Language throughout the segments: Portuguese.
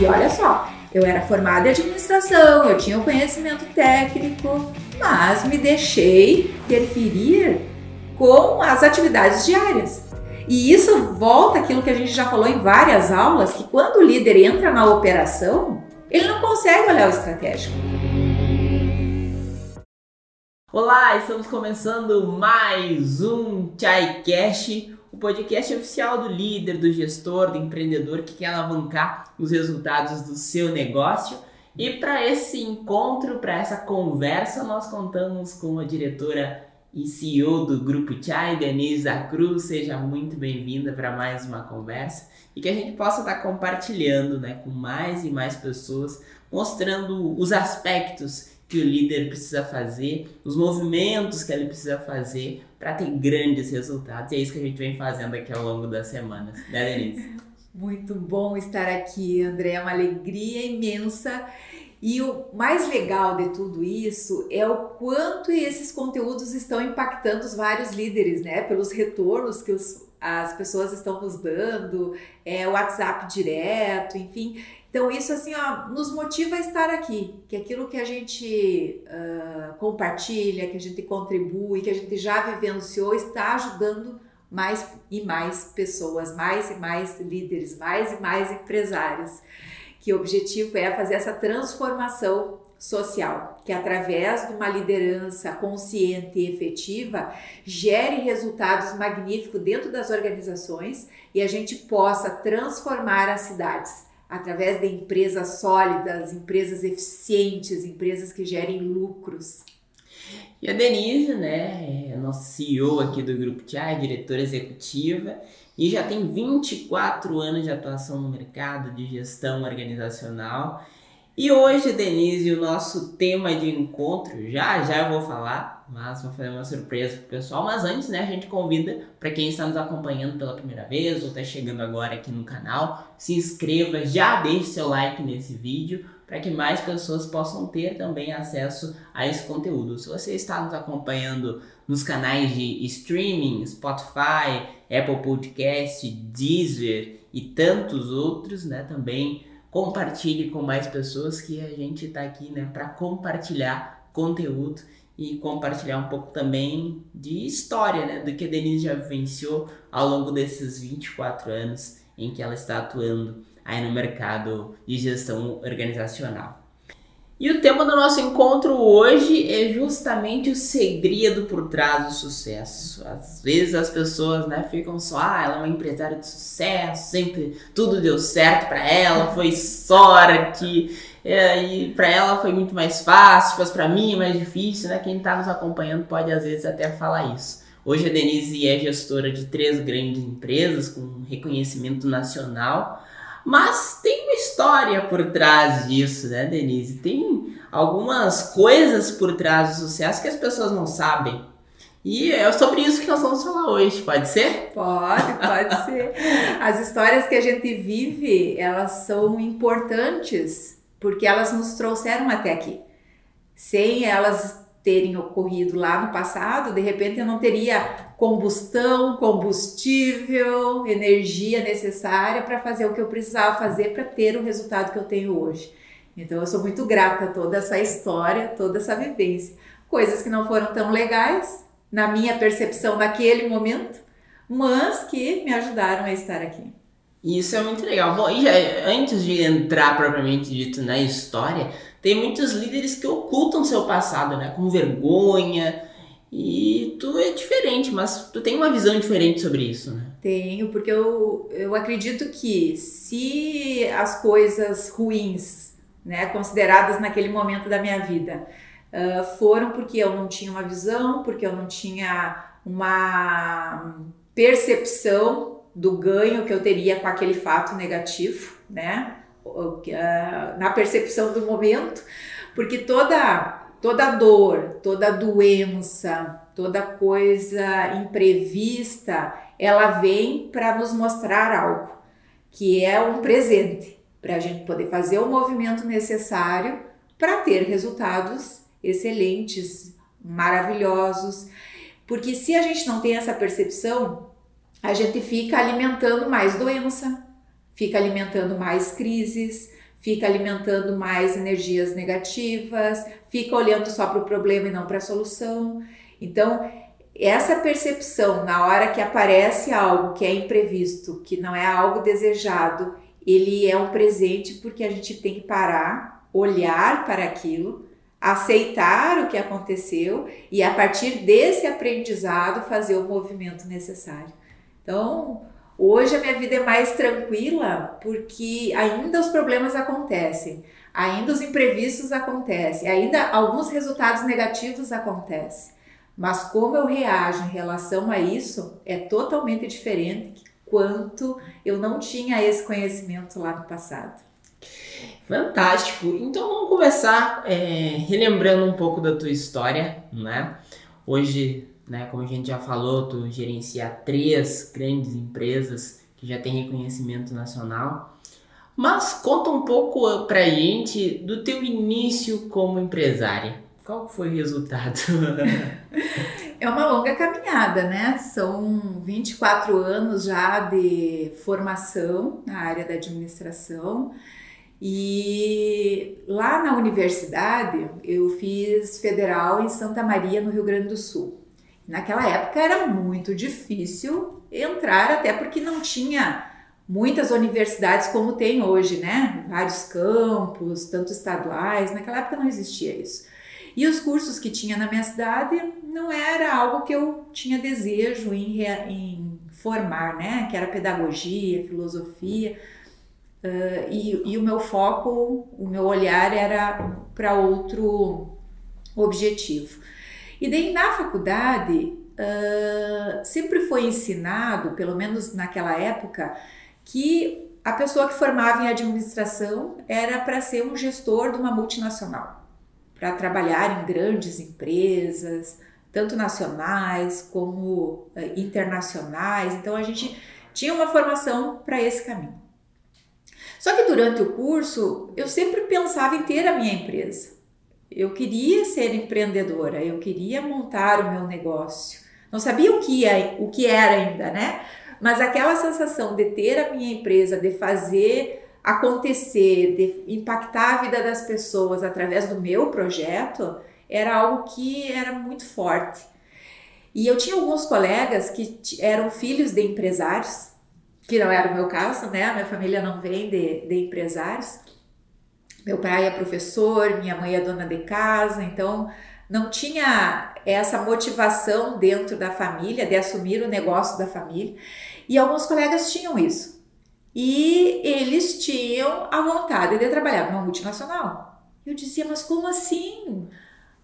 E olha só, eu era formada em administração, eu tinha o conhecimento técnico, mas me deixei interferir com as atividades diárias. E isso volta aquilo que a gente já falou em várias aulas, que quando o líder entra na operação, ele não consegue olhar o estratégico. Olá, estamos começando mais um Chai Cash, o podcast oficial do líder, do gestor, do empreendedor que quer alavancar os resultados do seu negócio. E para esse encontro, para essa conversa, nós contamos com a diretora e CEO do Grupo Chai, Denise Cruz. Seja muito bem-vinda para mais uma conversa e que a gente possa estar tá compartilhando né, com mais e mais pessoas, mostrando os aspectos que o líder precisa fazer, os movimentos que ele precisa fazer para ter grandes resultados. E é isso que a gente vem fazendo aqui ao longo das semanas, né, Denise? Muito bom estar aqui, André. É uma alegria imensa. E o mais legal de tudo isso é o quanto esses conteúdos estão impactando os vários líderes, né? Pelos retornos que os, as pessoas estão nos dando, é, o WhatsApp direto, enfim. Então isso assim ó, nos motiva a estar aqui, que aquilo que a gente uh, compartilha, que a gente contribui, que a gente já vivenciou está ajudando mais e mais pessoas, mais e mais líderes, mais e mais empresários que o objetivo é fazer essa transformação social, que através de uma liderança consciente e efetiva gere resultados magníficos dentro das organizações e a gente possa transformar as cidades através de empresas sólidas, empresas eficientes, empresas que gerem lucros. E a Denise, né, é nossa CEO aqui do Grupo TIA, diretora executiva, e já tem 24 anos de atuação no mercado de gestão organizacional. E hoje, Denise, o nosso tema de encontro, já já eu vou falar, mas vou fazer uma surpresa pro pessoal. Mas antes, né, a gente convida para quem está nos acompanhando pela primeira vez ou está chegando agora aqui no canal, se inscreva, já deixe seu like nesse vídeo para que mais pessoas possam ter também acesso a esse conteúdo. Se você está nos acompanhando nos canais de streaming, Spotify, Apple Podcast, Deezer e tantos outros, né? Também compartilhe com mais pessoas que a gente está aqui, né, para compartilhar conteúdo e compartilhar um pouco também de história, né, do que a Denise já vivenciou ao longo desses 24 anos em que ela está atuando aí no mercado de gestão organizacional. E o tema do nosso encontro hoje é justamente o segredo por trás do sucesso. Às vezes as pessoas né, ficam só, ah, ela é uma empresária de sucesso, sempre tudo deu certo para ela, foi sorte, é, e para ela foi muito mais fácil, mas para mim é mais difícil, né? Quem está nos acompanhando pode às vezes até falar isso. Hoje a Denise é gestora de três grandes empresas com reconhecimento nacional mas tem uma história por trás disso, né, Denise? Tem algumas coisas por trás do sucesso que as pessoas não sabem. E é sobre isso que nós vamos falar hoje, pode ser? Pode, pode ser. As histórias que a gente vive, elas são importantes porque elas nos trouxeram até aqui. Sem elas terem ocorrido lá no passado, de repente eu não teria combustão, combustível, energia necessária para fazer o que eu precisava fazer para ter o resultado que eu tenho hoje. Então eu sou muito grata a toda essa história, toda essa vivência. Coisas que não foram tão legais na minha percepção naquele momento, mas que me ajudaram a estar aqui. Isso é muito legal. Bom, e já, antes de entrar propriamente dito na história, tem muitos líderes que ocultam seu passado, né? Com vergonha. E tu é diferente, mas tu tem uma visão diferente sobre isso, né? Tenho, porque eu, eu acredito que se as coisas ruins, né, consideradas naquele momento da minha vida, uh, foram porque eu não tinha uma visão, porque eu não tinha uma percepção do ganho que eu teria com aquele fato negativo, né? Na percepção do momento, porque toda toda dor, toda doença, toda coisa imprevista, ela vem para nos mostrar algo, que é um presente, para a gente poder fazer o movimento necessário para ter resultados excelentes, maravilhosos. Porque se a gente não tem essa percepção, a gente fica alimentando mais doença, fica alimentando mais crises, fica alimentando mais energias negativas, fica olhando só para o problema e não para a solução. Então, essa percepção na hora que aparece algo que é imprevisto, que não é algo desejado, ele é um presente porque a gente tem que parar, olhar para aquilo, aceitar o que aconteceu e a partir desse aprendizado fazer o movimento necessário. Então, hoje a minha vida é mais tranquila porque ainda os problemas acontecem, ainda os imprevistos acontecem, ainda alguns resultados negativos acontecem. Mas como eu reajo em relação a isso é totalmente diferente quanto eu não tinha esse conhecimento lá no passado. Fantástico. Então vamos começar é, relembrando um pouco da tua história, né? Hoje, né, como a gente já falou, tu gerencia três grandes empresas que já têm reconhecimento nacional. Mas conta um pouco pra gente do teu início como empresária. Qual foi o resultado? é uma longa caminhada, né? São 24 anos já de formação na área da administração. E lá na universidade eu fiz federal em Santa Maria, no Rio Grande do Sul. Naquela época era muito difícil entrar, até porque não tinha muitas universidades como tem hoje, né? Vários campos, tanto estaduais. Naquela época não existia isso. E os cursos que tinha na minha cidade não era algo que eu tinha desejo em, em formar, né? Que era pedagogia, filosofia. Uh, e, e, o meu foco, o meu olhar era para outro objetivo. E daí na faculdade uh, sempre foi ensinado, pelo menos naquela época, que a pessoa que formava em administração era para ser um gestor de uma multinacional para trabalhar em grandes empresas, tanto nacionais como uh, internacionais. Então a gente tinha uma formação para esse caminho. Só que durante o curso eu sempre pensava em ter a minha empresa. Eu queria ser empreendedora, eu queria montar o meu negócio. Não sabia o que, é, o que era ainda, né? Mas aquela sensação de ter a minha empresa, de fazer acontecer, de impactar a vida das pessoas através do meu projeto, era algo que era muito forte. E eu tinha alguns colegas que eram filhos de empresários, que não era o meu caso, né? A minha família não vem de, de empresários. Meu pai é professor, minha mãe é dona de casa, então não tinha essa motivação dentro da família de assumir o negócio da família. E alguns colegas tinham isso e eles tinham a vontade de trabalhar numa multinacional. Eu dizia, mas como assim?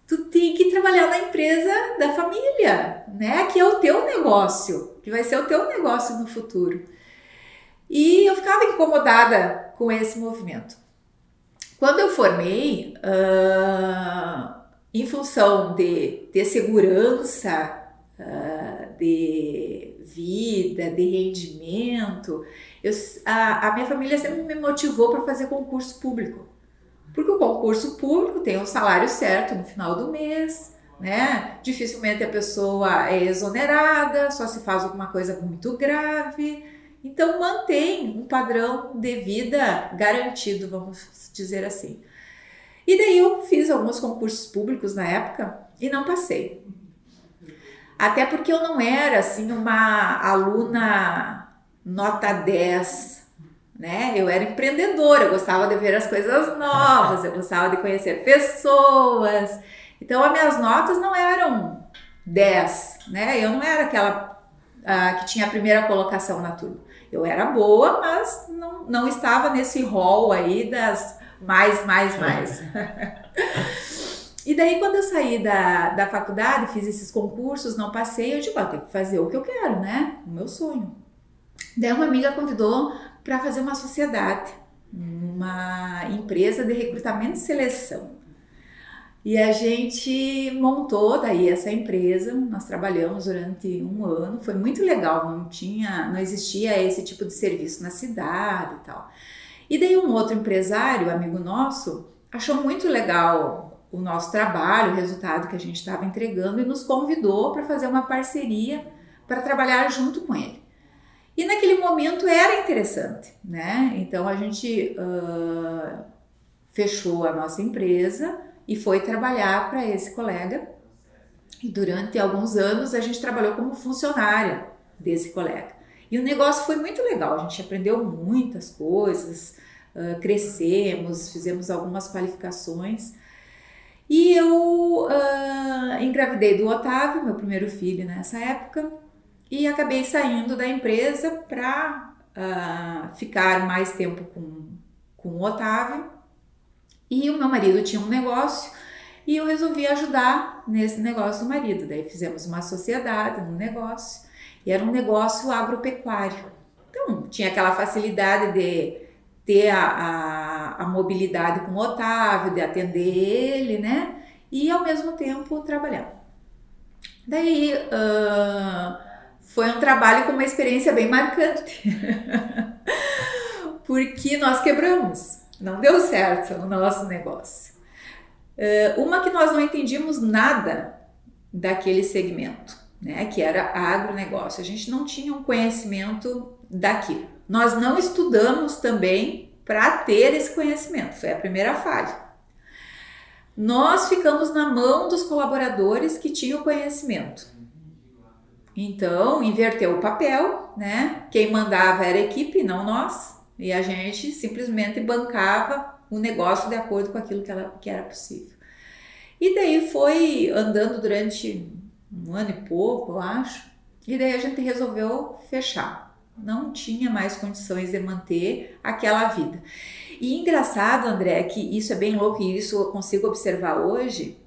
Tu tem que trabalhar na empresa da família, né? Que é o teu negócio, que vai ser o teu negócio no futuro. E eu ficava incomodada com esse movimento. Quando eu formei, uh, em função de ter segurança, uh, de vida, de rendimento, eu, a, a minha família sempre me motivou para fazer concurso público. Porque o concurso público tem um salário certo no final do mês, né? Dificilmente a pessoa é exonerada, só se faz alguma coisa muito grave. Então mantém um padrão de vida garantido, vamos dizer assim. E daí eu fiz alguns concursos públicos na época e não passei. Até porque eu não era assim uma aluna nota 10, né? Eu era empreendedora, eu gostava de ver as coisas novas, eu gostava de conhecer pessoas. Então, as minhas notas não eram 10, né? Eu não era aquela uh, que tinha a primeira colocação na turma. Eu era boa, mas não, não estava nesse rol aí das mais, mais, mais. e daí, quando eu saí da, da faculdade, fiz esses concursos, não passei, eu digo, ah, tenho que fazer o que eu quero, né? O meu sonho. Daí uma amiga convidou para fazer uma sociedade, uma empresa de recrutamento e seleção. E a gente montou daí essa empresa, nós trabalhamos durante um ano, foi muito legal, não tinha, não existia esse tipo de serviço na cidade e tal. E daí um outro empresário, amigo nosso, achou muito legal o nosso trabalho, o resultado que a gente estava entregando e nos convidou para fazer uma parceria para trabalhar junto com ele. E naquele momento era interessante, né? Então a gente uh, fechou a nossa empresa e foi trabalhar para esse colega. E durante alguns anos a gente trabalhou como funcionária desse colega. E o negócio foi muito legal, a gente aprendeu muitas coisas, uh, crescemos, fizemos algumas qualificações. E eu uh, engravidei do Otávio, meu primeiro filho nessa época, e acabei saindo da empresa para uh, ficar mais tempo com, com o Otávio. E o meu marido tinha um negócio e eu resolvi ajudar nesse negócio do marido. Daí fizemos uma sociedade no negócio e era um negócio agropecuário. Então tinha aquela facilidade de ter a, a, a mobilidade com o Otávio, de atender ele, né? E ao mesmo tempo trabalhar. Daí uh, foi um trabalho com uma experiência bem marcante, porque nós quebramos, não deu certo no nosso negócio. Uh, uma que nós não entendíamos nada daquele segmento, né, que era agronegócio. A gente não tinha um conhecimento daquilo. Nós não estudamos também para ter esse conhecimento, foi a primeira falha. Nós ficamos na mão dos colaboradores que tinham conhecimento. Então, inverteu o papel, né? Quem mandava era a equipe, não nós, e a gente simplesmente bancava o negócio de acordo com aquilo que, ela, que era possível. E daí foi andando durante um ano e pouco, eu acho, e daí a gente resolveu fechar não tinha mais condições de manter aquela vida. E engraçado, André, que isso é bem louco e isso eu consigo observar hoje,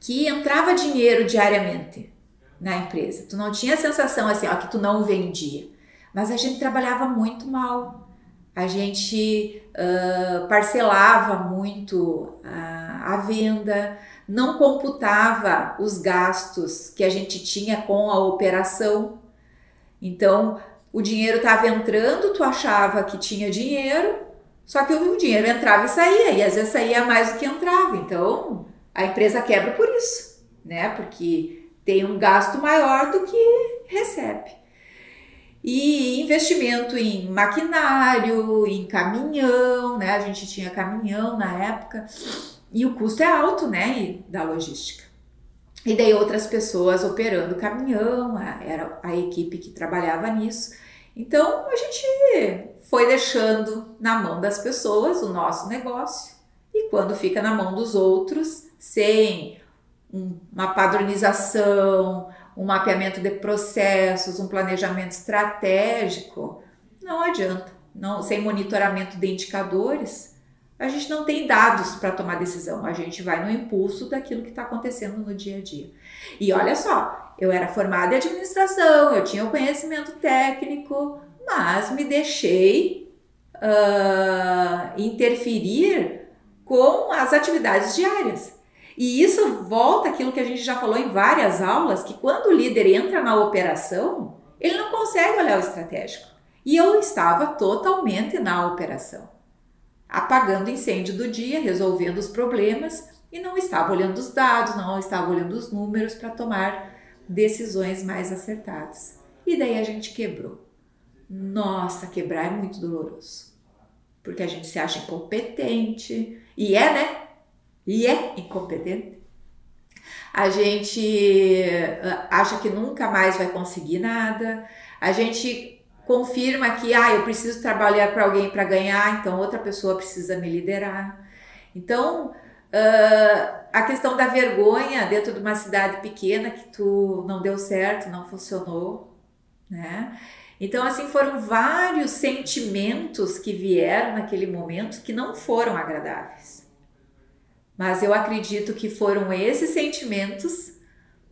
que entrava dinheiro diariamente na empresa. Tu não tinha a sensação assim, ó, que tu não vendia. Mas a gente trabalhava muito mal. A gente uh, parcelava muito a, a venda, não computava os gastos que a gente tinha com a operação. Então, o dinheiro estava entrando, tu achava que tinha dinheiro, só que o dinheiro entrava e saía, e às vezes saía mais do que entrava. Então, a empresa quebra por isso, né? Porque tem um gasto maior do que recebe. E investimento em maquinário, em caminhão, né? A gente tinha caminhão na época, e o custo é alto, né? Da logística. E daí outras pessoas operando caminhão, era a equipe que trabalhava nisso. Então a gente foi deixando na mão das pessoas o nosso negócio e quando fica na mão dos outros, sem uma padronização, um mapeamento de processos, um planejamento estratégico, não adianta. Não, sem monitoramento de indicadores, a gente não tem dados para tomar decisão. A gente vai no impulso daquilo que está acontecendo no dia a dia. E olha só, eu era formada em administração, eu tinha o conhecimento técnico, mas me deixei uh, interferir com as atividades diárias. E isso volta aquilo que a gente já falou em várias aulas, que quando o líder entra na operação, ele não consegue olhar o estratégico. E eu estava totalmente na operação, apagando o incêndio do dia, resolvendo os problemas e não estava olhando os dados, não estava olhando os números para tomar decisões mais acertadas. E daí a gente quebrou. Nossa, quebrar é muito doloroso. Porque a gente se acha incompetente. E é, né? E é incompetente. A gente ah, acha que nunca mais vai conseguir nada. A gente confirma que, ah, eu preciso trabalhar para alguém para ganhar, então outra pessoa precisa me liderar. Então, Uh, a questão da vergonha dentro de uma cidade pequena que tu não deu certo, não funcionou, né? Então, assim, foram vários sentimentos que vieram naquele momento que não foram agradáveis. Mas eu acredito que foram esses sentimentos,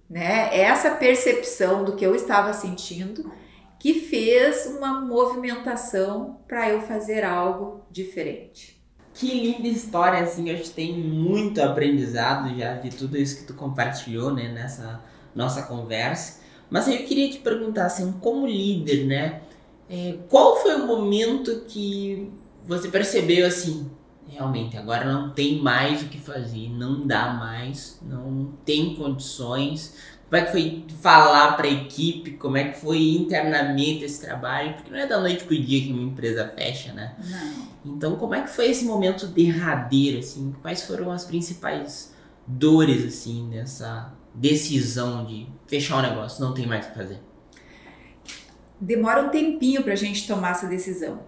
né? Essa percepção do que eu estava sentindo que fez uma movimentação para eu fazer algo diferente. Que linda história, assim, a gente tem muito aprendizado já de tudo isso que tu compartilhou, né, nessa nossa conversa. Mas eu queria te perguntar, assim, como líder, né, é, qual foi o momento que você percebeu, assim, realmente, agora não tem mais o que fazer, não dá mais, não tem condições. Como é que foi falar para a equipe? Como é que foi internamente esse trabalho? Porque não é da noite pro dia que uma empresa fecha, né? Não. Então, como é que foi esse momento derradeiro, assim? Quais foram as principais dores, assim, nessa decisão de fechar o negócio, não tem mais o que fazer? Demora um tempinho para a gente tomar essa decisão.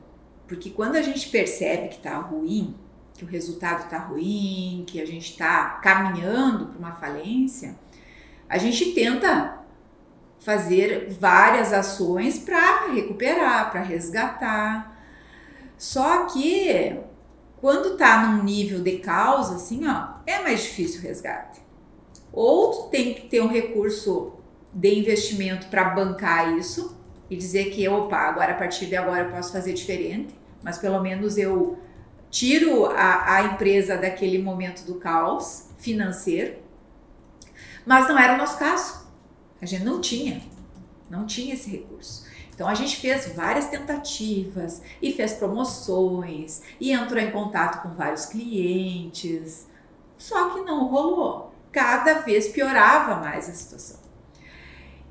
Porque quando a gente percebe que está ruim, que o resultado está ruim, que a gente está caminhando para uma falência, a gente tenta fazer várias ações para recuperar, para resgatar. Só que quando está num nível de causa, assim, ó, é mais difícil o resgate. Ou tu tem que ter um recurso de investimento para bancar isso e dizer que, opa, agora a partir de agora eu posso fazer diferente, mas pelo menos eu tiro a, a empresa daquele momento do caos financeiro mas não era o nosso caso. A gente não tinha, não tinha esse recurso. Então a gente fez várias tentativas e fez promoções e entrou em contato com vários clientes, só que não rolou. Cada vez piorava mais a situação.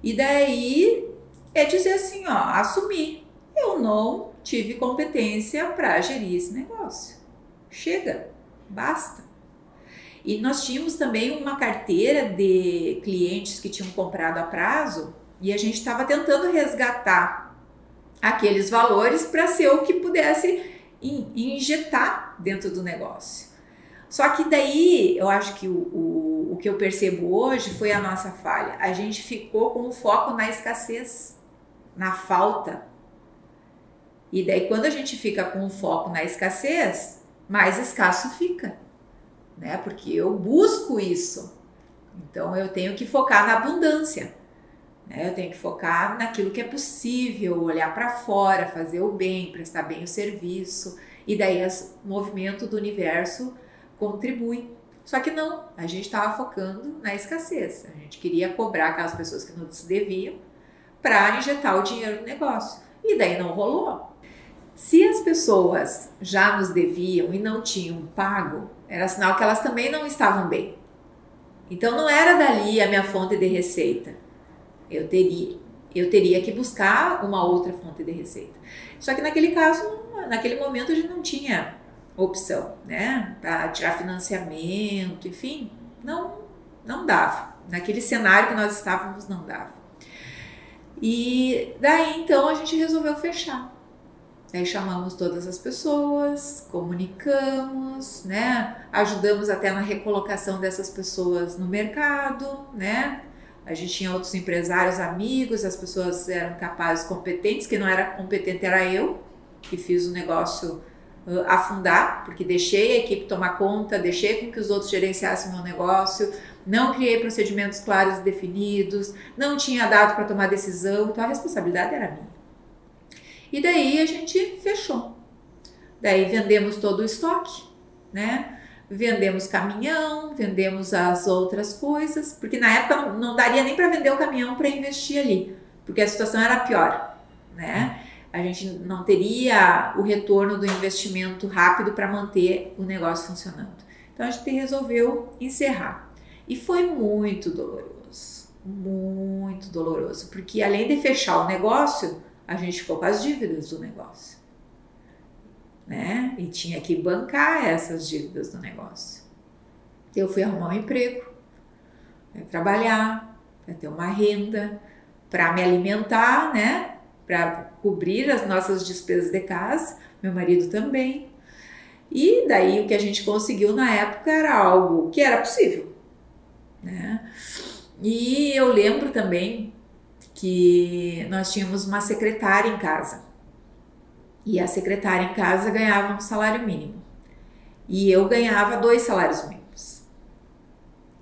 E daí é dizer assim, ó, assumir. Eu não tive competência para gerir esse negócio. Chega, basta. E nós tínhamos também uma carteira de clientes que tinham comprado a prazo e a gente estava tentando resgatar aqueles valores para ser o que pudesse injetar dentro do negócio. Só que daí eu acho que o, o, o que eu percebo hoje foi a nossa falha. A gente ficou com o foco na escassez, na falta. E daí, quando a gente fica com o foco na escassez, mais escasso fica né? Porque eu busco isso. Então eu tenho que focar na abundância. Né? Eu tenho que focar naquilo que é possível, olhar para fora, fazer o bem, prestar bem o serviço. E daí o movimento do universo contribui. Só que não, a gente estava focando na escassez. A gente queria cobrar aquelas pessoas que nos deviam para injetar o dinheiro no negócio. E daí não rolou. Se as pessoas já nos deviam e não tinham pago, era sinal que elas também não estavam bem. Então não era dali a minha fonte de receita. Eu teria, eu teria que buscar uma outra fonte de receita. Só que naquele caso, naquele momento a gente não tinha opção, né? Para tirar financiamento, enfim, não não dava. Naquele cenário que nós estávamos não dava. E daí então a gente resolveu fechar. Chamamos todas as pessoas, comunicamos, né? Ajudamos até na recolocação dessas pessoas no mercado, né? A gente tinha outros empresários amigos, as pessoas eram capazes, competentes, que não era competente era eu, que fiz o negócio uh, afundar, porque deixei a equipe tomar conta, deixei com que os outros gerenciassem o meu negócio, não criei procedimentos claros e definidos, não tinha dado para tomar decisão, então a responsabilidade era minha. E daí a gente fechou. Daí vendemos todo o estoque, né? Vendemos caminhão, vendemos as outras coisas, porque na época não, daria nem para vender o caminhão para investir ali, porque a situação era pior, né? A gente não teria o retorno do investimento rápido para manter o negócio funcionando. Então a gente resolveu encerrar. E foi muito doloroso, muito doloroso, porque além de fechar o negócio, a gente ficou com as dívidas do negócio. Né? E tinha que bancar essas dívidas do negócio. Eu fui arrumar um emprego, para trabalhar, para ter uma renda, para me alimentar, né? Para cobrir as nossas despesas de casa, meu marido também. E daí o que a gente conseguiu na época era algo que era possível, né? E eu lembro também que nós tínhamos uma secretária em casa. E a secretária em casa ganhava um salário mínimo. E eu ganhava dois salários mínimos.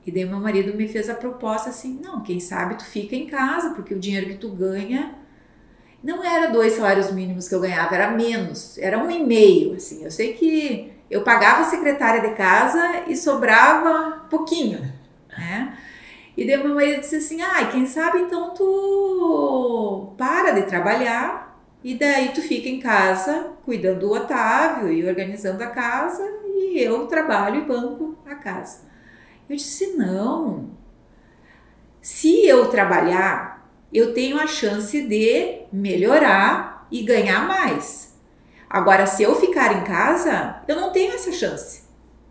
E daí meu marido me fez a proposta assim: não, quem sabe tu fica em casa, porque o dinheiro que tu ganha não era dois salários mínimos que eu ganhava, era menos, era um e meio, assim. Eu sei que eu pagava a secretária de casa e sobrava pouquinho, né? E daí meu marido disse assim: ah, quem sabe então tu para de trabalhar e daí tu fica em casa cuidando do Otávio e organizando a casa e eu trabalho e banco a casa. Eu disse: não. se eu trabalhar, eu tenho a chance de melhorar e ganhar mais. Agora, se eu ficar em casa, eu não tenho essa chance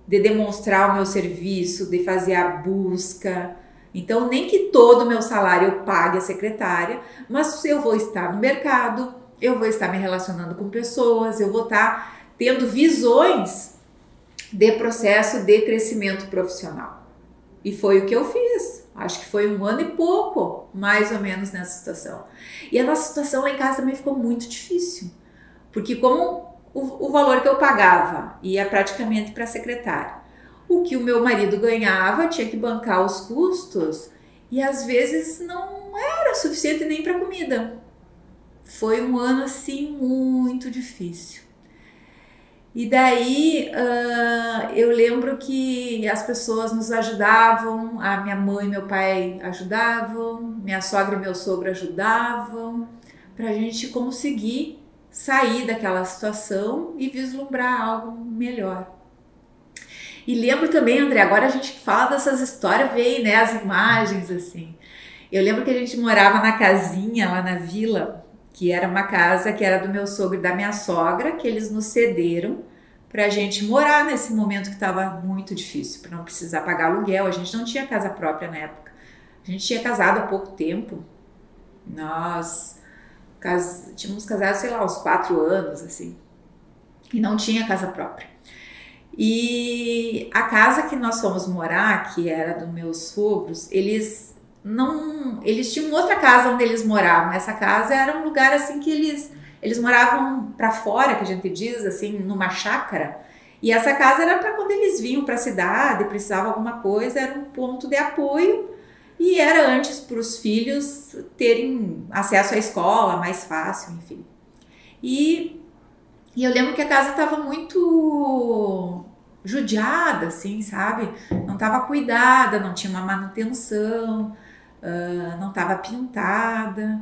de demonstrar o meu serviço, de fazer a busca. Então, nem que todo o meu salário eu pague a secretária, mas eu vou estar no mercado, eu vou estar me relacionando com pessoas, eu vou estar tendo visões de processo de crescimento profissional. E foi o que eu fiz. Acho que foi um ano e pouco, mais ou menos, nessa situação. E a nossa situação lá em casa também ficou muito difícil. Porque como o, o valor que eu pagava ia praticamente para a secretária, o que o meu marido ganhava tinha que bancar os custos e às vezes não era suficiente nem para comida. Foi um ano assim muito difícil. E daí uh, eu lembro que as pessoas nos ajudavam, a minha mãe e meu pai ajudavam, minha sogra e meu sogro ajudavam, para a gente conseguir sair daquela situação e vislumbrar algo melhor. E lembro também, André, agora a gente fala dessas histórias, vem né, as imagens assim. Eu lembro que a gente morava na casinha lá na vila que era uma casa que era do meu sogro e da minha sogra, que eles nos cederam para a gente morar nesse momento que estava muito difícil, para não precisar pagar aluguel. A gente não tinha casa própria na época. A gente tinha casado há pouco tempo. Nós cas... tínhamos casado, sei lá, uns quatro anos, assim. E não tinha casa própria. E a casa que nós fomos morar, que era dos meus sogros, eles não, eles tinham outra casa onde eles moravam. Essa casa era um lugar assim que eles eles moravam para fora, que a gente diz assim, numa chácara. E essa casa era para quando eles vinham para a cidade, precisavam alguma coisa, era um ponto de apoio e era antes para os filhos terem acesso à escola mais fácil, enfim. E, e eu lembro que a casa estava muito judiada, assim, sabe? Não estava cuidada, não tinha uma manutenção uh, não estava pintada.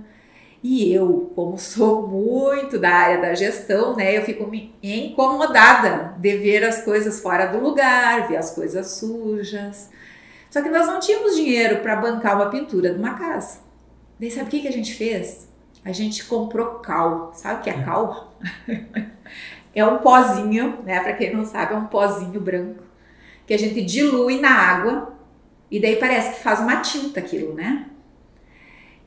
E eu, como sou muito da área da gestão, né, eu fico incomodada de ver as coisas fora do lugar, ver as coisas sujas. Só que nós não tínhamos dinheiro para bancar uma pintura de uma casa. Daí sabe o que, que a gente fez? A gente comprou cal. Sabe o que é cal? é um pozinho, né? Para quem não sabe, é um pozinho branco que a gente dilui na água e daí parece que faz uma tinta aquilo, né?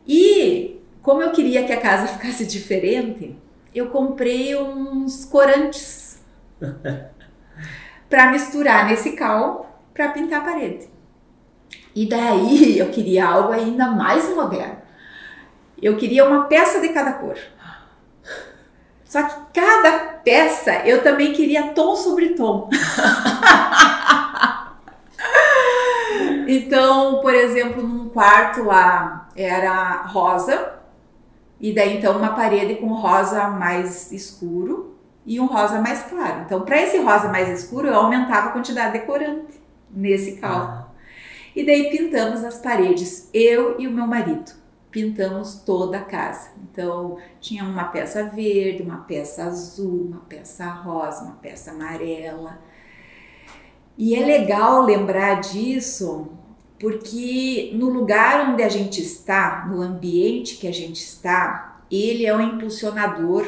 E como eu queria que a casa ficasse diferente, eu comprei uns corantes para misturar nesse cal para pintar a parede. E daí eu queria algo ainda mais moderno. Eu queria uma peça de cada cor. Só que cada peça eu também queria tom sobre tom. Então, por exemplo, num quarto lá era rosa, e daí então uma parede com rosa mais escuro e um rosa mais claro. Então, para esse rosa mais escuro, eu aumentava a quantidade de corante nesse cal. Ah. E daí pintamos as paredes, eu e o meu marido. Pintamos toda a casa. Então, tinha uma peça verde, uma peça azul, uma peça rosa, uma peça amarela. E é legal lembrar disso porque no lugar onde a gente está, no ambiente que a gente está, ele é um impulsionador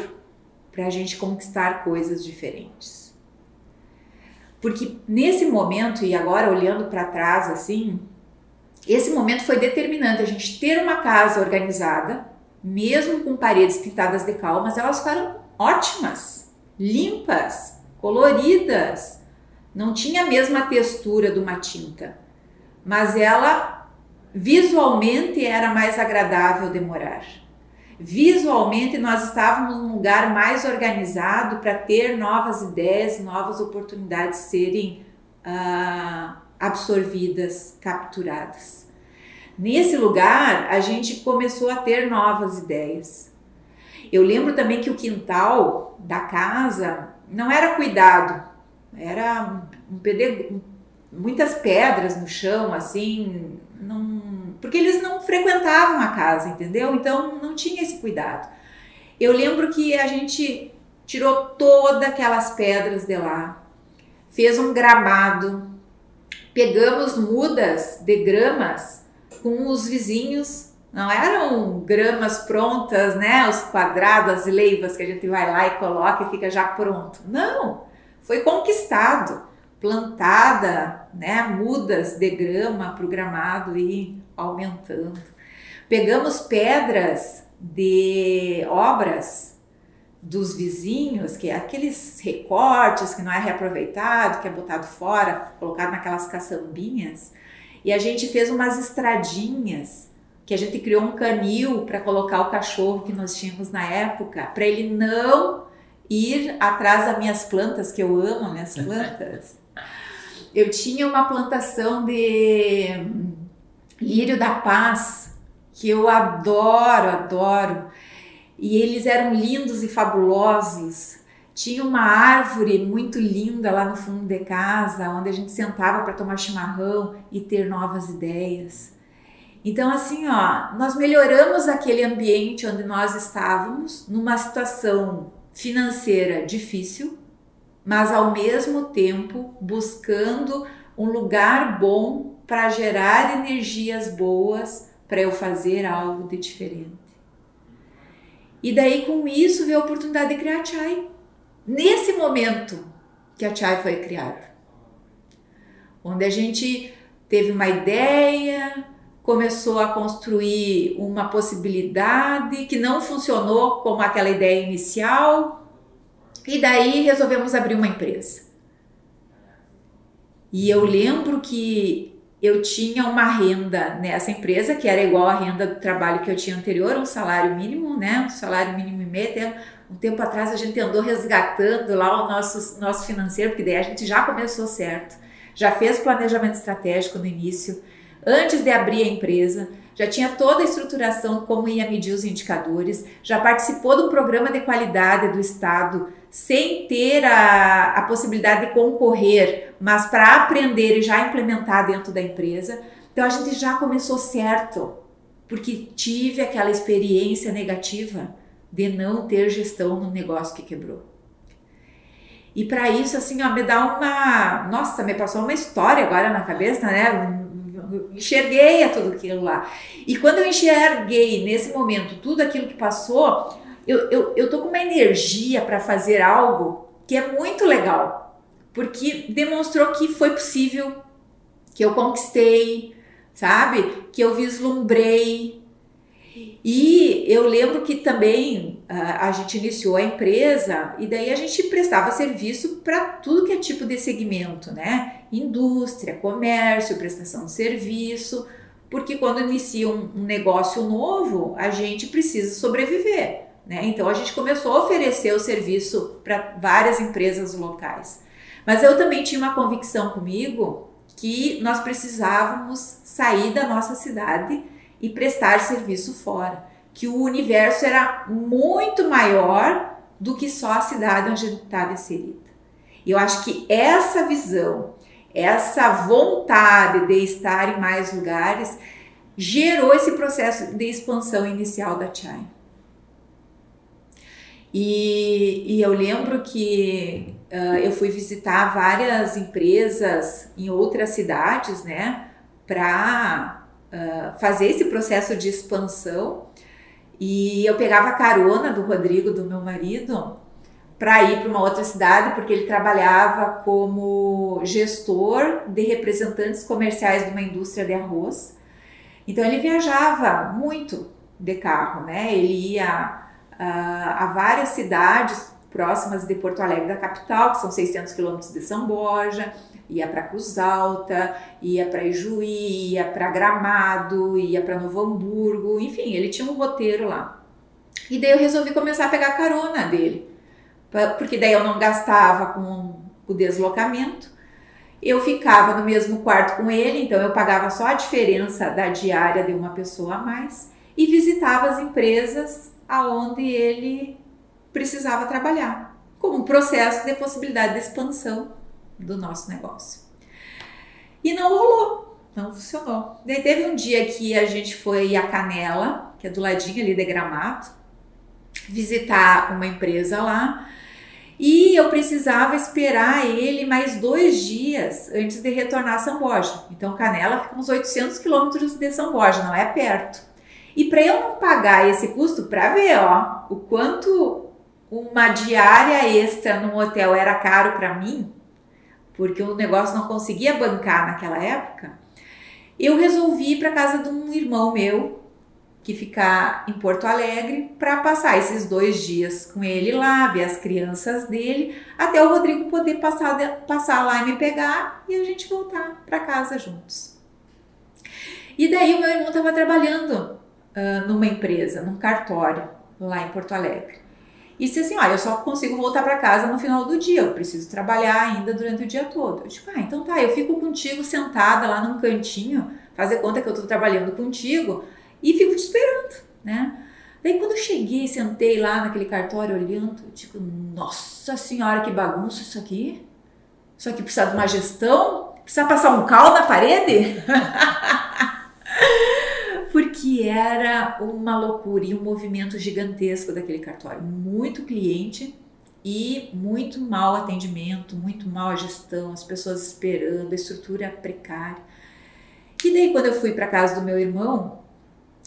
para a gente conquistar coisas diferentes. Porque nesse momento, e agora olhando para trás assim, esse momento foi determinante a gente ter uma casa organizada, mesmo com paredes pintadas de cal, mas elas ficaram ótimas, limpas, coloridas, não tinha a mesma textura de uma tinta mas ela visualmente era mais agradável de morar. Visualmente nós estávamos num lugar mais organizado para ter novas ideias, novas oportunidades serem ah, absorvidas, capturadas. Nesse lugar a gente começou a ter novas ideias. Eu lembro também que o quintal da casa não era cuidado, era um, muitas pedras no chão, assim, não, porque eles não frequentavam a casa, entendeu? Então não tinha esse cuidado. Eu lembro que a gente tirou todas aquelas pedras de lá, fez um gramado, pegamos mudas de gramas com os vizinhos. Não eram gramas prontas, né? Os quadrados, as leivas que a gente vai lá e coloca e fica já pronto. Não, foi conquistado, plantada, né? Mudas de grama programado e aumentando. Pegamos pedras de obras dos vizinhos, que é aqueles recortes que não é reaproveitado, que é botado fora, colocado naquelas caçambinhas, e a gente fez umas estradinhas que a gente criou um canil para colocar o cachorro que nós tínhamos na época, para ele não ir atrás das minhas plantas, que eu amo minhas plantas. Eu tinha uma plantação de lírio da paz, que eu adoro, adoro. E eles eram lindos e fabulosos. Tinha uma árvore muito linda lá no fundo de casa, onde a gente sentava para tomar chimarrão e ter novas ideias. Então, assim, ó, nós melhoramos aquele ambiente onde nós estávamos, numa situação financeira difícil, mas ao mesmo tempo buscando um lugar bom para gerar energias boas para eu fazer algo de diferente. E daí com isso veio a oportunidade de criar a Chai. Nesse momento que a Chai foi criada. Onde a gente teve uma ideia, começou a construir uma possibilidade que não funcionou como aquela ideia inicial, e daí resolvemos abrir uma empresa. E eu lembro que eu tinha uma renda nessa empresa que era igual à renda do trabalho que eu tinha anterior, um salário mínimo, né? Um salário mínimo e meio. Um tempo atrás a gente andou resgatando lá o nosso, nosso financeiro, porque daí a gente já começou certo, já fez planejamento estratégico no início, antes de abrir a empresa, já tinha toda a estruturação como ia medir os indicadores, já participou do programa de qualidade do Estado sem ter a, a possibilidade de concorrer, mas para aprender e já implementar dentro da empresa. Então a gente já começou certo, porque tive aquela experiência negativa de não ter gestão no negócio que quebrou. E para isso, assim, ó, me dá uma. Nossa, me passou uma história agora na cabeça, né? enxerguei a tudo aquilo lá. E quando eu enxerguei nesse momento tudo aquilo que passou, eu, eu, eu tô com uma energia para fazer algo que é muito legal, porque demonstrou que foi possível, que eu conquistei, sabe? Que eu vislumbrei. E eu lembro que também a, a gente iniciou a empresa e daí a gente prestava serviço para tudo que é tipo de segmento, né? Indústria, comércio, prestação de serviço, porque quando inicia um negócio novo, a gente precisa sobreviver. Né? Então a gente começou a oferecer o serviço para várias empresas locais. Mas eu também tinha uma convicção comigo que nós precisávamos sair da nossa cidade e prestar serviço fora, que o universo era muito maior do que só a cidade onde estava inserida. E eu acho que essa visão, essa vontade de estar em mais lugares, gerou esse processo de expansão inicial da Chai. E, e eu lembro que uh, eu fui visitar várias empresas em outras cidades, né, para uh, fazer esse processo de expansão. E eu pegava carona do Rodrigo, do meu marido, para ir para uma outra cidade, porque ele trabalhava como gestor de representantes comerciais de uma indústria de arroz. Então ele viajava muito de carro, né? Ele ia a várias cidades próximas de Porto Alegre da capital, que são 600 quilômetros de São Borja, ia para Cruz Alta, ia para Ijuí, ia para Gramado, ia para Novo Hamburgo, enfim, ele tinha um roteiro lá. E daí eu resolvi começar a pegar carona dele, porque daí eu não gastava com o deslocamento, eu ficava no mesmo quarto com ele, então eu pagava só a diferença da diária de uma pessoa a mais e visitava as empresas aonde ele precisava trabalhar, como um processo de possibilidade de expansão do nosso negócio. E não rolou, não funcionou. Daí teve um dia que a gente foi a Canela, que é do ladinho ali de Gramado, visitar uma empresa lá. E eu precisava esperar ele mais dois dias antes de retornar a São Borja. Então, Canela fica uns 800 quilômetros de São Borja, não é perto. E para eu não pagar esse custo, para ver ó, o quanto uma diária extra num hotel era caro para mim, porque o negócio não conseguia bancar naquela época, eu resolvi ir para casa de um irmão meu que fica em Porto Alegre para passar esses dois dias com ele lá, ver as crianças dele, até o Rodrigo poder passar, passar lá e me pegar e a gente voltar para casa juntos. E daí o meu irmão estava trabalhando uh, numa empresa, num cartório lá em Porto Alegre. E disse assim: Olha, eu só consigo voltar para casa no final do dia, eu preciso trabalhar ainda durante o dia todo. Eu digo: Ah, então tá, eu fico contigo sentada lá num cantinho, fazer conta que eu estou trabalhando contigo e fico te esperando, né? Daí quando eu cheguei, sentei lá naquele cartório olhando, eu digo, nossa senhora, que bagunça isso aqui. Isso aqui precisa de uma gestão? Precisa passar um cal na parede? Porque era uma loucura e um movimento gigantesco daquele cartório. Muito cliente e muito mau atendimento, muito mal a gestão, as pessoas esperando, a estrutura precária. E daí quando eu fui para casa do meu irmão,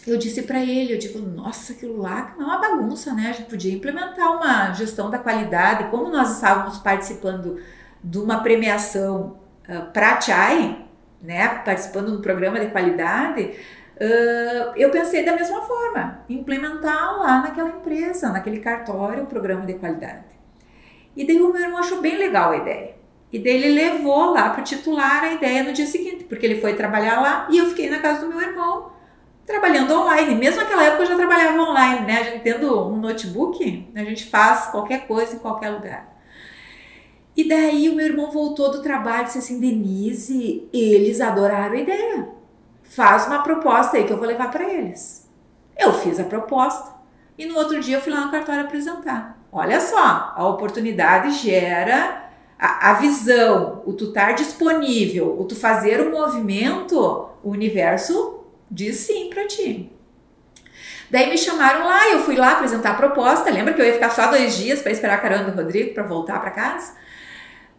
eu disse para ele, eu digo, nossa, aquilo lá não é uma bagunça, né? A gente podia implementar uma gestão da qualidade. Como nós estávamos participando de uma premiação uh, para Chai, né? Participando do programa de qualidade, uh, eu pensei da mesma forma, implementar lá naquela empresa, naquele cartório, o programa de qualidade. E daí o meu irmão achou bem legal a ideia. E daí ele levou lá para o titular a ideia no dia seguinte, porque ele foi trabalhar lá e eu fiquei na casa do meu irmão trabalhando online. Mesmo naquela época eu já trabalhava online, né? A gente tendo um notebook, a gente faz qualquer coisa em qualquer lugar. E daí o meu irmão voltou do trabalho e disse assim: Denise, eles adoraram a ideia. Faz uma proposta aí que eu vou levar para eles. Eu fiz a proposta e no outro dia eu fui lá no cartório apresentar. Olha só, a oportunidade gera a, a visão, o tu estar disponível, o tu fazer o movimento, o universo diz sim para ti. Daí me chamaram lá, eu fui lá apresentar a proposta. Lembra que eu ia ficar só dois dias para esperar a carona do Rodrigo para voltar para casa?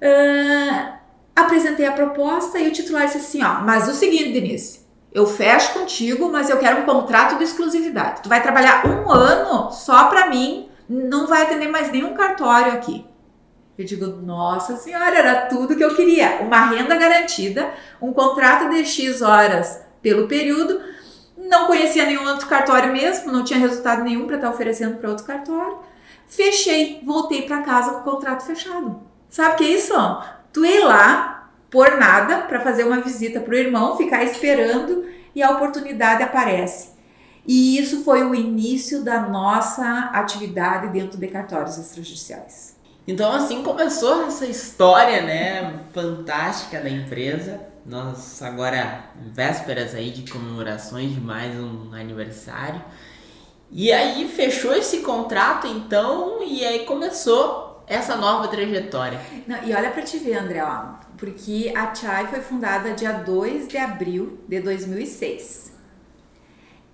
Uh, apresentei a proposta e o titular disse assim: ó, mas o seguinte, Denise, eu fecho contigo, mas eu quero um contrato de exclusividade. Tu vai trabalhar um ano só para mim, não vai atender mais nenhum cartório aqui. Eu digo, nossa senhora, era tudo que eu queria. Uma renda garantida, um contrato de X horas pelo período. Não conhecia nenhum outro cartório mesmo, não tinha resultado nenhum para estar tá oferecendo para outro cartório. Fechei, voltei para casa com o contrato fechado. Sabe o que é isso? Tu ir lá por nada para fazer uma visita para o irmão, ficar esperando e a oportunidade aparece. E isso foi o início da nossa atividade dentro de cartórios extrajudiciais. Então assim começou essa história, né, fantástica da empresa. Nós agora vésperas aí de comemorações de mais um aniversário. E aí fechou esse contrato então e aí começou essa nova trajetória. Não, e olha para te ver, André, ó, porque a Chai foi fundada dia 2 de abril de 2006.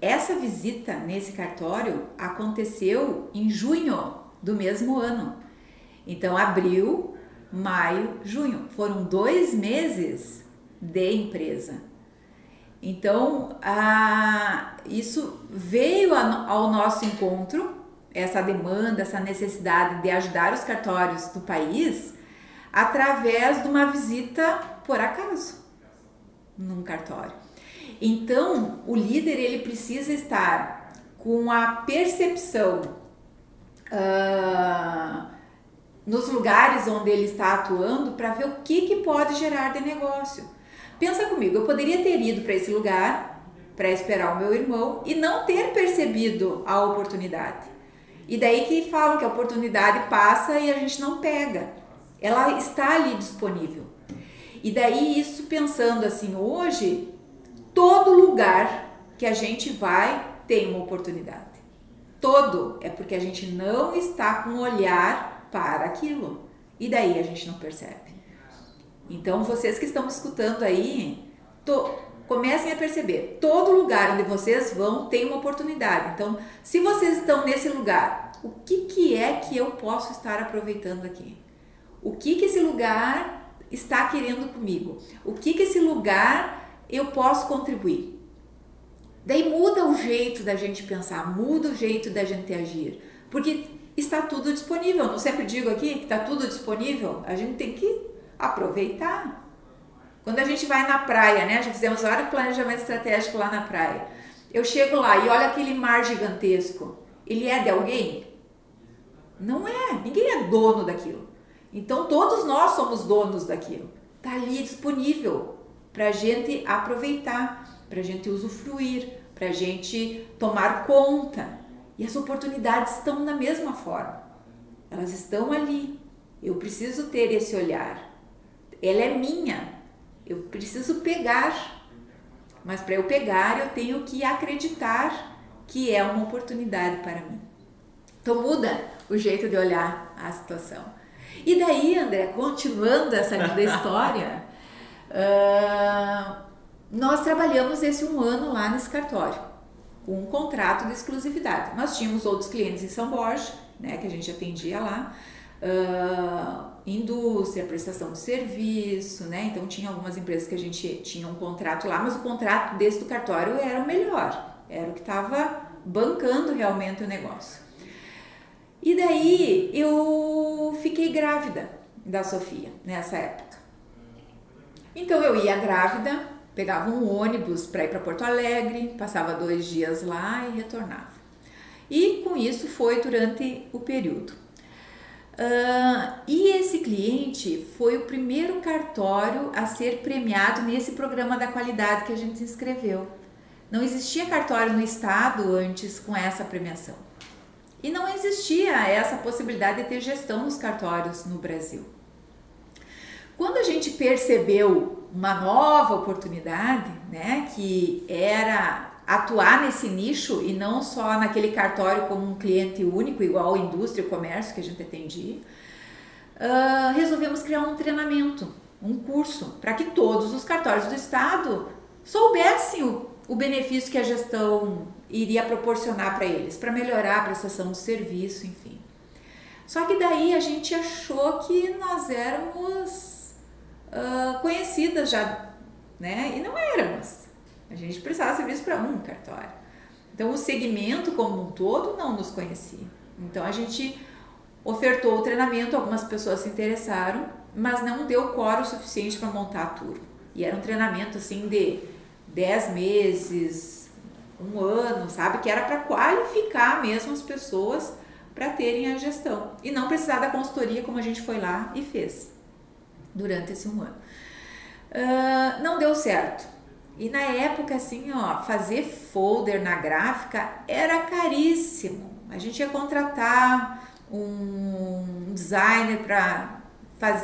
Essa visita nesse cartório aconteceu em junho do mesmo ano. Então, abril, maio, junho. Foram dois meses de empresa. Então, a, isso veio ao nosso encontro, essa demanda, essa necessidade de ajudar os cartórios do país, através de uma visita por acaso num cartório. Então, o líder ele precisa estar com a percepção uh, nos lugares onde ele está atuando para ver o que, que pode gerar de negócio. Pensa comigo, eu poderia ter ido para esse lugar para esperar o meu irmão e não ter percebido a oportunidade. E daí que falam que a oportunidade passa e a gente não pega. Ela está ali disponível. E daí isso pensando assim, hoje todo lugar que a gente vai tem uma oportunidade. Todo é porque a gente não está com olhar para aquilo. E daí a gente não percebe. Então, vocês que estão escutando aí, to, comecem a perceber: todo lugar onde vocês vão tem uma oportunidade. Então, se vocês estão nesse lugar, o que, que é que eu posso estar aproveitando aqui? O que, que esse lugar está querendo comigo? O que, que esse lugar eu posso contribuir? Daí muda o jeito da gente pensar, muda o jeito da gente agir, porque está tudo disponível. Eu sempre digo aqui que está tudo disponível, a gente tem que aproveitar. Quando a gente vai na praia, né? Já fizemos vários planejamentos estratégicos lá na praia. Eu chego lá e olho aquele mar gigantesco. Ele é de alguém? Não é. Ninguém é dono daquilo. Então todos nós somos donos daquilo. Está ali disponível para a gente aproveitar, para a gente usufruir, para a gente tomar conta. E as oportunidades estão da mesma forma. Elas estão ali. Eu preciso ter esse olhar. Ela é minha. Eu preciso pegar. Mas para eu pegar, eu tenho que acreditar que é uma oportunidade para mim. Então muda o jeito de olhar a situação. E daí, André, continuando essa linda história, uh, nós trabalhamos esse um ano lá nesse cartório, com um contrato de exclusividade. Nós tínhamos outros clientes em São Borja, né, que a gente atendia lá, uh, indústria, prestação de serviço, né? Então tinha algumas empresas que a gente tinha um contrato lá, mas o contrato desse do cartório era o melhor, era o que estava bancando realmente o negócio. E daí eu fiquei grávida da Sofia nessa época. Então eu ia grávida, pegava um ônibus para ir para Porto Alegre, passava dois dias lá e retornava. E com isso foi durante o período. Uh, e esse cliente foi o primeiro cartório a ser premiado nesse programa da qualidade que a gente inscreveu. Não existia cartório no estado antes com essa premiação. E não existia essa possibilidade de ter gestão nos cartórios no Brasil. Quando a gente percebeu uma nova oportunidade, né, que era atuar nesse nicho e não só naquele cartório como um cliente único, igual indústria e comércio que a gente atendia, uh, resolvemos criar um treinamento, um curso, para que todos os cartórios do estado soubessem o, o benefício que a gestão iria proporcionar para eles, para melhorar a prestação do serviço, enfim. Só que daí a gente achou que nós éramos uh, conhecidas já, né? E não éramos. A gente prestava serviço para um cartório. Então, o segmento como um todo não nos conhecia. Então, a gente ofertou o treinamento, algumas pessoas se interessaram, mas não deu coro suficiente para montar a turma. E era um treinamento assim de 10 meses, um ano, sabe? Que era para qualificar mesmo as pessoas para terem a gestão e não precisar da consultoria como a gente foi lá e fez durante esse um ano. Uh, não deu certo. E na época, assim, ó, fazer folder na gráfica era caríssimo. A gente ia contratar um designer para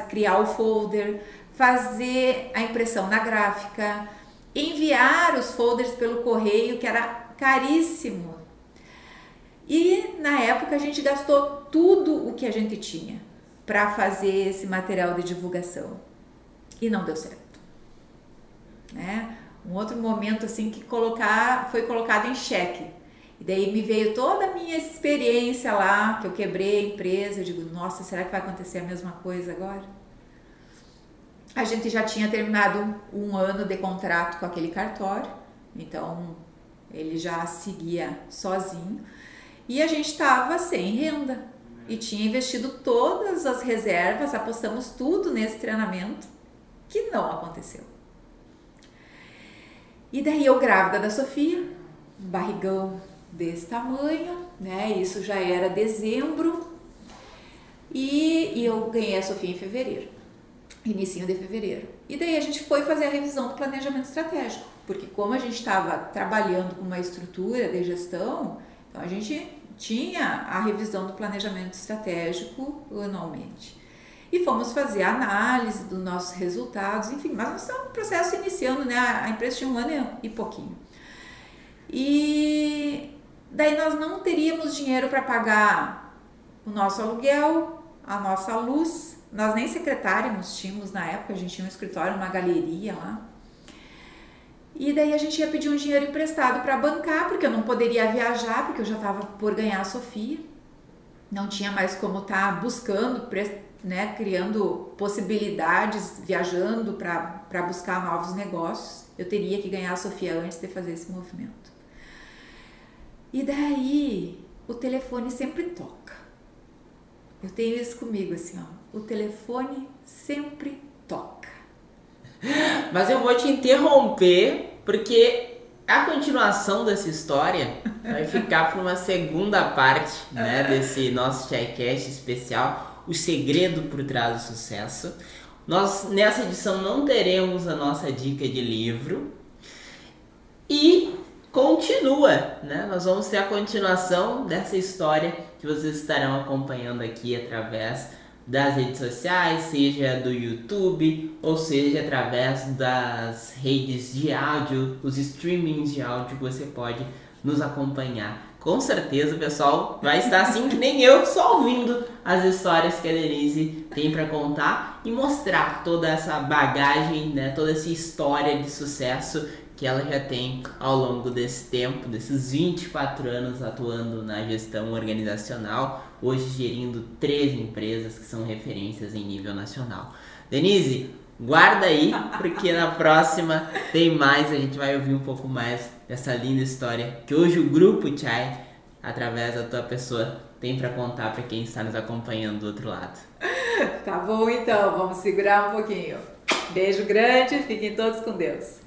criar o folder, fazer a impressão na gráfica, enviar os folders pelo correio, que era caríssimo. E na época a gente gastou tudo o que a gente tinha para fazer esse material de divulgação e não deu certo. Né? Um outro momento assim que colocar foi colocado em xeque. E daí me veio toda a minha experiência lá, que eu quebrei a empresa, eu digo, nossa, será que vai acontecer a mesma coisa agora? A gente já tinha terminado um ano de contrato com aquele cartório, então ele já seguia sozinho e a gente estava sem renda e tinha investido todas as reservas, apostamos tudo nesse treinamento que não aconteceu. E daí eu grávida da Sofia, barrigão desse tamanho, né? Isso já era dezembro. E, e eu ganhei a Sofia em fevereiro, início de fevereiro. E daí a gente foi fazer a revisão do planejamento estratégico, porque como a gente estava trabalhando com uma estrutura de gestão, então a gente tinha a revisão do planejamento estratégico anualmente e fomos fazer a análise dos nossos resultados, enfim, mas nós estamos no processo iniciando, né? A empresa tinha um ano e pouquinho. E daí nós não teríamos dinheiro para pagar o nosso aluguel, a nossa luz, nós nem secretária nós tínhamos na época, a gente tinha um escritório, uma galeria lá. E daí a gente ia pedir um dinheiro emprestado para bancar, porque eu não poderia viajar, porque eu já estava por ganhar a Sofia. não tinha mais como estar tá buscando, né, criando possibilidades, viajando para buscar novos negócios. Eu teria que ganhar a Sofia antes de fazer esse movimento. E daí o telefone sempre toca. Eu tenho isso comigo assim, ó. O telefone sempre toca. Mas eu vou te interromper porque a continuação dessa história vai ficar para uma segunda parte, né, desse nosso Chaicast especial, o segredo por trás do sucesso. Nós nessa edição não teremos a nossa dica de livro e continua, né? Nós vamos ter a continuação dessa história que vocês estarão acompanhando aqui através das redes sociais, seja do YouTube ou seja através das redes de áudio, os streamings de áudio você pode nos acompanhar. Com certeza o pessoal vai estar assim que nem eu, só ouvindo as histórias que a Denise tem para contar e mostrar toda essa bagagem, né, toda essa história de sucesso que ela já tem ao longo desse tempo, desses 24 anos atuando na gestão organizacional, hoje gerindo três empresas que são referências em nível nacional. Denise, guarda aí, porque na próxima tem mais, a gente vai ouvir um pouco mais dessa linda história que hoje o Grupo Chai, através da tua pessoa, tem para contar para quem está nos acompanhando do outro lado. Tá bom então, vamos segurar um pouquinho. Beijo grande, fiquem todos com Deus.